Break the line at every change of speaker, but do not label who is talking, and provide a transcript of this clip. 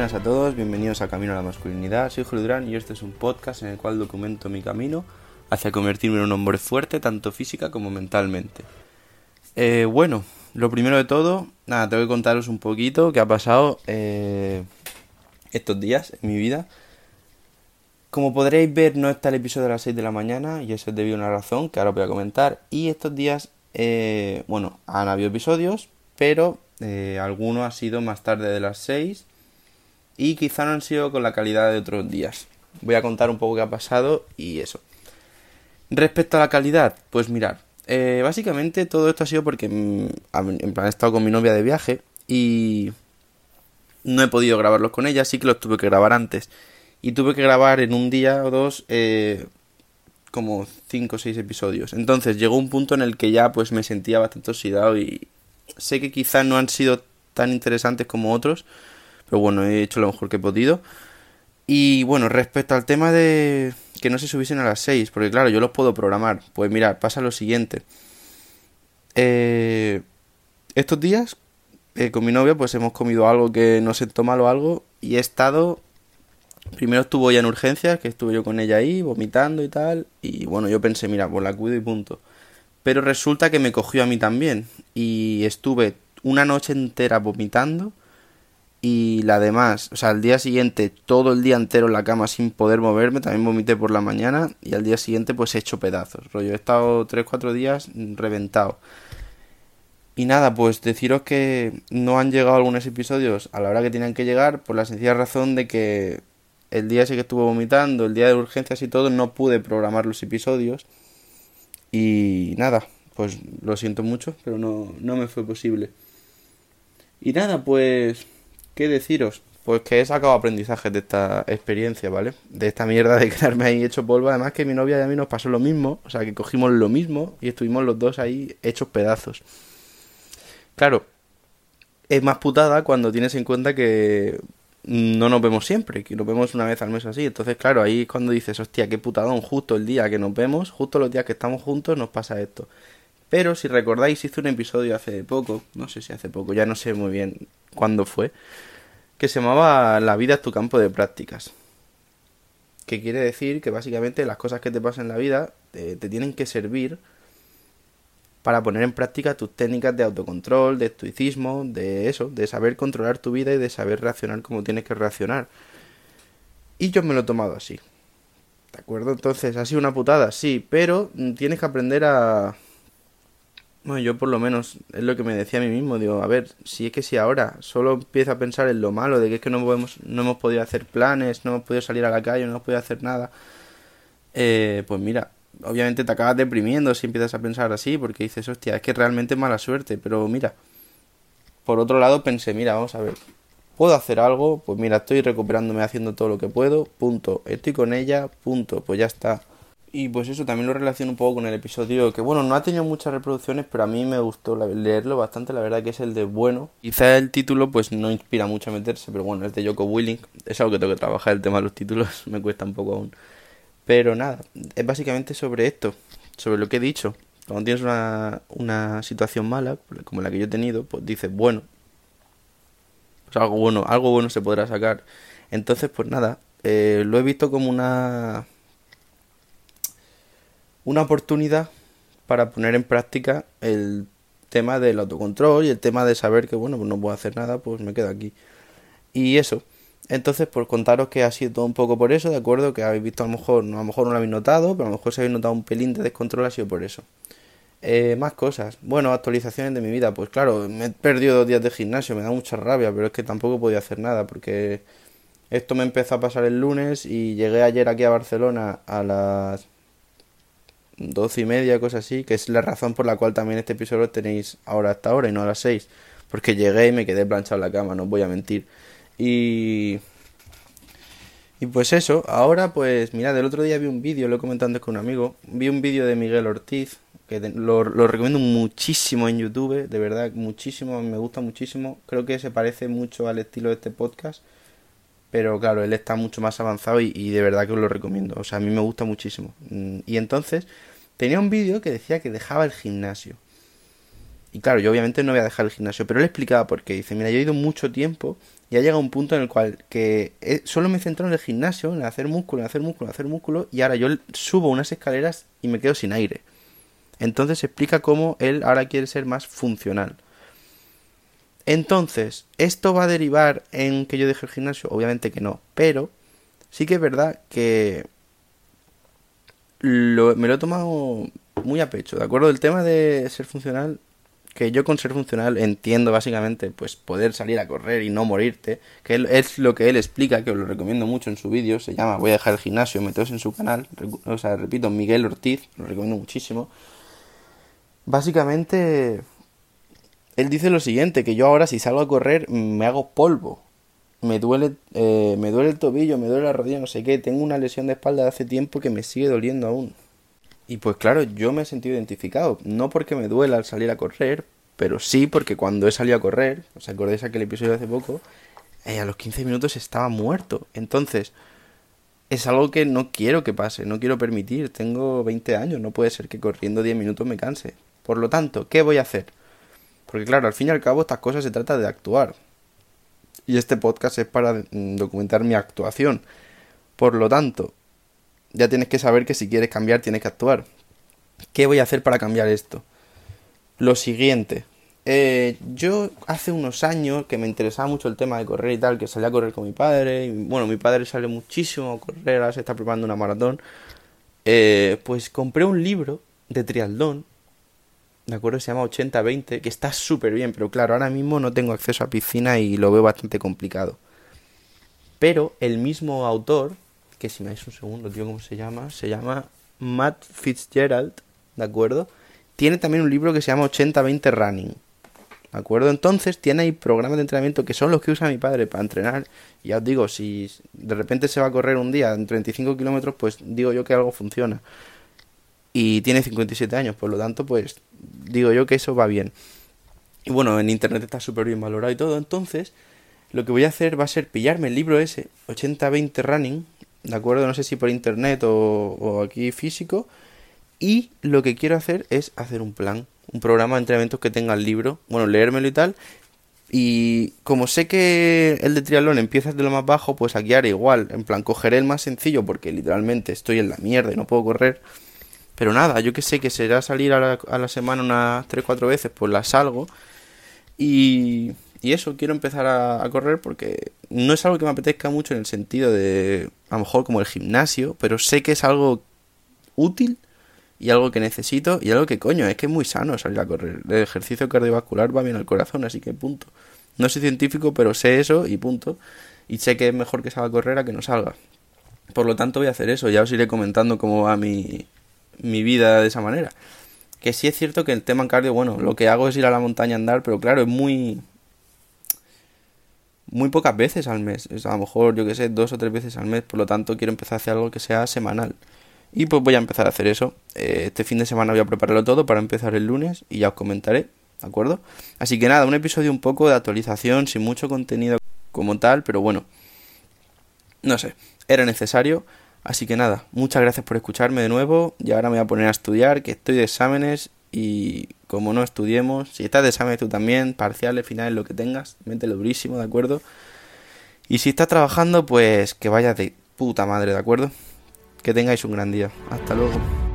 Buenas a todos, bienvenidos a Camino a la Masculinidad. Soy Julio Durán y este es un podcast en el cual documento mi camino hacia convertirme en un hombre fuerte, tanto física como mentalmente. Eh, bueno, lo primero de todo, nada, tengo que contaros un poquito qué ha pasado eh, estos días en mi vida. Como podréis ver, no está el episodio de las 6 de la mañana y eso es debido a una razón que ahora voy a comentar. Y estos días, eh, bueno, han habido episodios, pero algunos han sido más tarde de las 6 y quizá no han sido con la calidad de otros días. Voy a contar un poco qué ha pasado y eso. Respecto a la calidad, pues mirar, eh, básicamente todo esto ha sido porque mm, en plan he estado con mi novia de viaje y no he podido grabarlos con ella, sí que los tuve que grabar antes. Y tuve que grabar en un día o dos eh, como 5 o 6 episodios. Entonces llegó un punto en el que ya pues me sentía bastante oxidado y sé que quizás no han sido tan interesantes como otros, pero bueno, he hecho lo mejor que he podido. Y bueno, respecto al tema de que no se subiesen a las 6, porque claro, yo los puedo programar. Pues mira, pasa lo siguiente. Eh, estos días, eh, con mi novia, pues hemos comido algo que no sentó mal o algo, y he estado... Primero estuvo ya en urgencias, que estuve yo con ella ahí, vomitando y tal, y bueno, yo pensé, mira, pues la cuido y punto. Pero resulta que me cogió a mí también, y estuve una noche entera vomitando, y la demás, o sea, al día siguiente todo el día entero en la cama sin poder moverme, también vomité por la mañana y al día siguiente pues he hecho pedazos, rollo, he estado 3-4 días reventado. Y nada, pues deciros que no han llegado algunos episodios a la hora que tenían que llegar por la sencilla razón de que el día ese que estuve vomitando, el día de urgencias y todo, no pude programar los episodios. Y nada, pues lo siento mucho, pero no, no me fue posible. Y nada, pues ¿Qué deciros? Pues que he sacado aprendizajes de esta experiencia, ¿vale? De esta mierda de quedarme ahí hecho polvo. Además que mi novia y a mí nos pasó lo mismo. O sea, que cogimos lo mismo y estuvimos los dos ahí hechos pedazos. Claro, es más putada cuando tienes en cuenta que no nos vemos siempre, que nos vemos una vez al mes así. Entonces, claro, ahí es cuando dices, hostia, qué putadón, justo el día que nos vemos, justo los días que estamos juntos nos pasa esto. Pero si recordáis, hice un episodio hace poco, no sé si hace poco, ya no sé muy bien cuándo fue, que se llamaba La vida es tu campo de prácticas. Que quiere decir que básicamente las cosas que te pasan en la vida te, tienen que servir para poner en práctica tus técnicas de autocontrol, de estoicismo, de eso, de saber controlar tu vida y de saber reaccionar como tienes que reaccionar. Y yo me lo he tomado así. ¿De acuerdo? Entonces, ha sido una putada, sí, pero tienes que aprender a, bueno, yo por lo menos es lo que me decía a mí mismo, digo, a ver, si es que si ahora solo empiezo a pensar en lo malo, de que es que no, podemos, no hemos podido hacer planes, no hemos podido salir a la calle, no hemos podido hacer nada, eh, pues mira, obviamente te acabas deprimiendo si empiezas a pensar así, porque dices, hostia, es que realmente es mala suerte, pero mira, por otro lado pensé, mira, vamos a ver, ¿puedo hacer algo? Pues mira, estoy recuperándome haciendo todo lo que puedo, punto, estoy con ella, punto, pues ya está y pues eso también lo relaciono un poco con el episodio que, bueno, no ha tenido muchas reproducciones, pero a mí me gustó leerlo bastante, la verdad que es el de bueno. Quizá el título pues no inspira mucho a meterse, pero bueno, es de Joko Willing. Es algo que tengo que trabajar, el tema de los títulos me cuesta un poco aún. Pero nada, es básicamente sobre esto, sobre lo que he dicho. Cuando tienes una, una situación mala, como la que yo he tenido, pues dices, bueno, pues algo bueno, algo bueno se podrá sacar. Entonces, pues nada, eh, lo he visto como una una oportunidad para poner en práctica el tema del autocontrol y el tema de saber que, bueno, pues no puedo hacer nada, pues me quedo aquí. Y eso. Entonces, por contaros que ha sido todo un poco por eso, ¿de acuerdo? Que habéis visto a lo mejor, a lo mejor no lo habéis notado, pero a lo mejor si habéis notado un pelín de descontrol ha sido por eso. Eh, más cosas. Bueno, actualizaciones de mi vida. Pues claro, me he perdido dos días de gimnasio, me da mucha rabia, pero es que tampoco podía hacer nada porque esto me empezó a pasar el lunes y llegué ayer aquí a Barcelona a las doce y media, cosas así, que es la razón por la cual también este episodio lo tenéis ahora hasta ahora y no a las seis. Porque llegué y me quedé planchado en la cama, no os voy a mentir. Y... Y pues eso, ahora pues mirad, el otro día vi un vídeo, lo he comentado antes con un amigo, vi un vídeo de Miguel Ortiz, que lo, lo, recomiendo muchísimo en YouTube, de verdad, muchísimo, me gusta muchísimo, creo que se parece mucho al estilo de este podcast, pero claro, él está mucho más avanzado y, y de verdad que os lo recomiendo, o sea, a mí me gusta muchísimo. Mm, y entonces, tenía un vídeo que decía que dejaba el gimnasio. Y claro, yo obviamente no voy a dejar el gimnasio, pero él explicaba por qué. Dice, mira, yo he ido mucho tiempo Y ha llegado un punto en el cual que eh, solo me centro en el gimnasio, en hacer músculo, en hacer músculo, en hacer músculo, y ahora yo subo unas escaleras y me quedo sin aire. Entonces explica cómo él ahora quiere ser más funcional. Entonces, ¿esto va a derivar en que yo deje el gimnasio? Obviamente que no, pero sí que es verdad que me lo he tomado muy a pecho, ¿de acuerdo? El tema de ser funcional, que yo con ser funcional entiendo básicamente pues poder salir a correr y no morirte, que es lo que él explica, que os lo recomiendo mucho en su vídeo, se llama Voy a dejar el gimnasio, meteos en su canal, o sea, repito, Miguel Ortiz, lo recomiendo muchísimo. Básicamente, él dice lo siguiente, que yo ahora si salgo a correr me hago polvo. Me duele, eh, me duele el tobillo, me duele la rodilla, no sé qué. Tengo una lesión de espalda de hace tiempo que me sigue doliendo aún. Y pues claro, yo me he sentido identificado. No porque me duela al salir a correr, pero sí porque cuando he salido a correr, ¿os acordáis aquel episodio de hace poco? Eh, a los 15 minutos estaba muerto. Entonces, es algo que no quiero que pase, no quiero permitir. Tengo 20 años, no puede ser que corriendo 10 minutos me canse. Por lo tanto, ¿qué voy a hacer? Porque claro, al fin y al cabo estas cosas se trata de actuar. Y este podcast es para mm, documentar mi actuación. Por lo tanto, ya tienes que saber que si quieres cambiar tienes que actuar. ¿Qué voy a hacer para cambiar esto? Lo siguiente. Eh, yo hace unos años que me interesaba mucho el tema de correr y tal, que salía a correr con mi padre. Y, bueno, mi padre sale muchísimo a correr, ahora se está preparando una maratón. Eh, pues compré un libro de triatlón ¿de acuerdo? Se llama 80-20, que está súper bien, pero claro, ahora mismo no tengo acceso a piscina y lo veo bastante complicado. Pero el mismo autor, que si me dais un segundo, tío, ¿cómo se llama? Se llama Matt Fitzgerald, ¿de acuerdo? Tiene también un libro que se llama 80-20 Running, ¿de acuerdo? Entonces tiene ahí programas de entrenamiento que son los que usa mi padre para entrenar. Y ya os digo, si de repente se va a correr un día en 35 kilómetros, pues digo yo que algo funciona y tiene 57 años, por lo tanto, pues digo yo que eso va bien. Y bueno, en internet está súper bien valorado y todo, entonces lo que voy a hacer va a ser pillarme el libro ese, 80-20 Running, ¿de acuerdo? No sé si por internet o, aquí físico, y lo que quiero hacer es hacer un plan, un programa de entrenamientos que tenga el libro, bueno, leérmelo y tal, y como sé que el de triatlón empieza de lo más bajo, pues aquí haré igual, en plan, cogeré el más sencillo porque literalmente estoy en la mierda y no puedo correr pero nada, yo que sé que será salir a la, a la semana unas 3-4 veces, pues la salgo. Y, y eso, quiero empezar a, correr porque no es algo que me apetezca mucho en el sentido de, a lo mejor como el gimnasio, pero sé que es algo útil y algo que necesito y algo que coño, es que es muy sano salir a correr. El ejercicio cardiovascular va bien al corazón, así que punto. No soy científico, pero sé eso y punto. Y sé que es mejor que salga a correr a que no salga. Por lo tanto voy a hacer eso, ya os iré comentando cómo va mi, mi vida de esa manera. Que sí es cierto que el tema en cardio, bueno, lo que hago es ir a la montaña a andar, pero claro, es muy. Muy pocas veces al mes. Es a lo mejor, yo que sé, dos o tres veces al mes. Por lo tanto, quiero empezar a hacer algo que sea semanal. Y pues voy a empezar a hacer eso. Eh, este fin de semana voy a prepararlo todo para empezar el lunes y ya os comentaré, ¿de acuerdo? Así que nada, un episodio un poco de actualización, sin mucho contenido como tal, pero bueno. No sé, era necesario. Así que nada, muchas gracias por escucharme de nuevo y ahora me voy a poner a estudiar, que estoy de exámenes y como no estudiemos, si estás de exámenes tú también, parciales, finales, lo que tengas, mételo durísimo, ¿de acuerdo? Y si estás trabajando, pues que vayas de puta madre, ¿de acuerdo? Que tengáis un gran día. Hasta luego.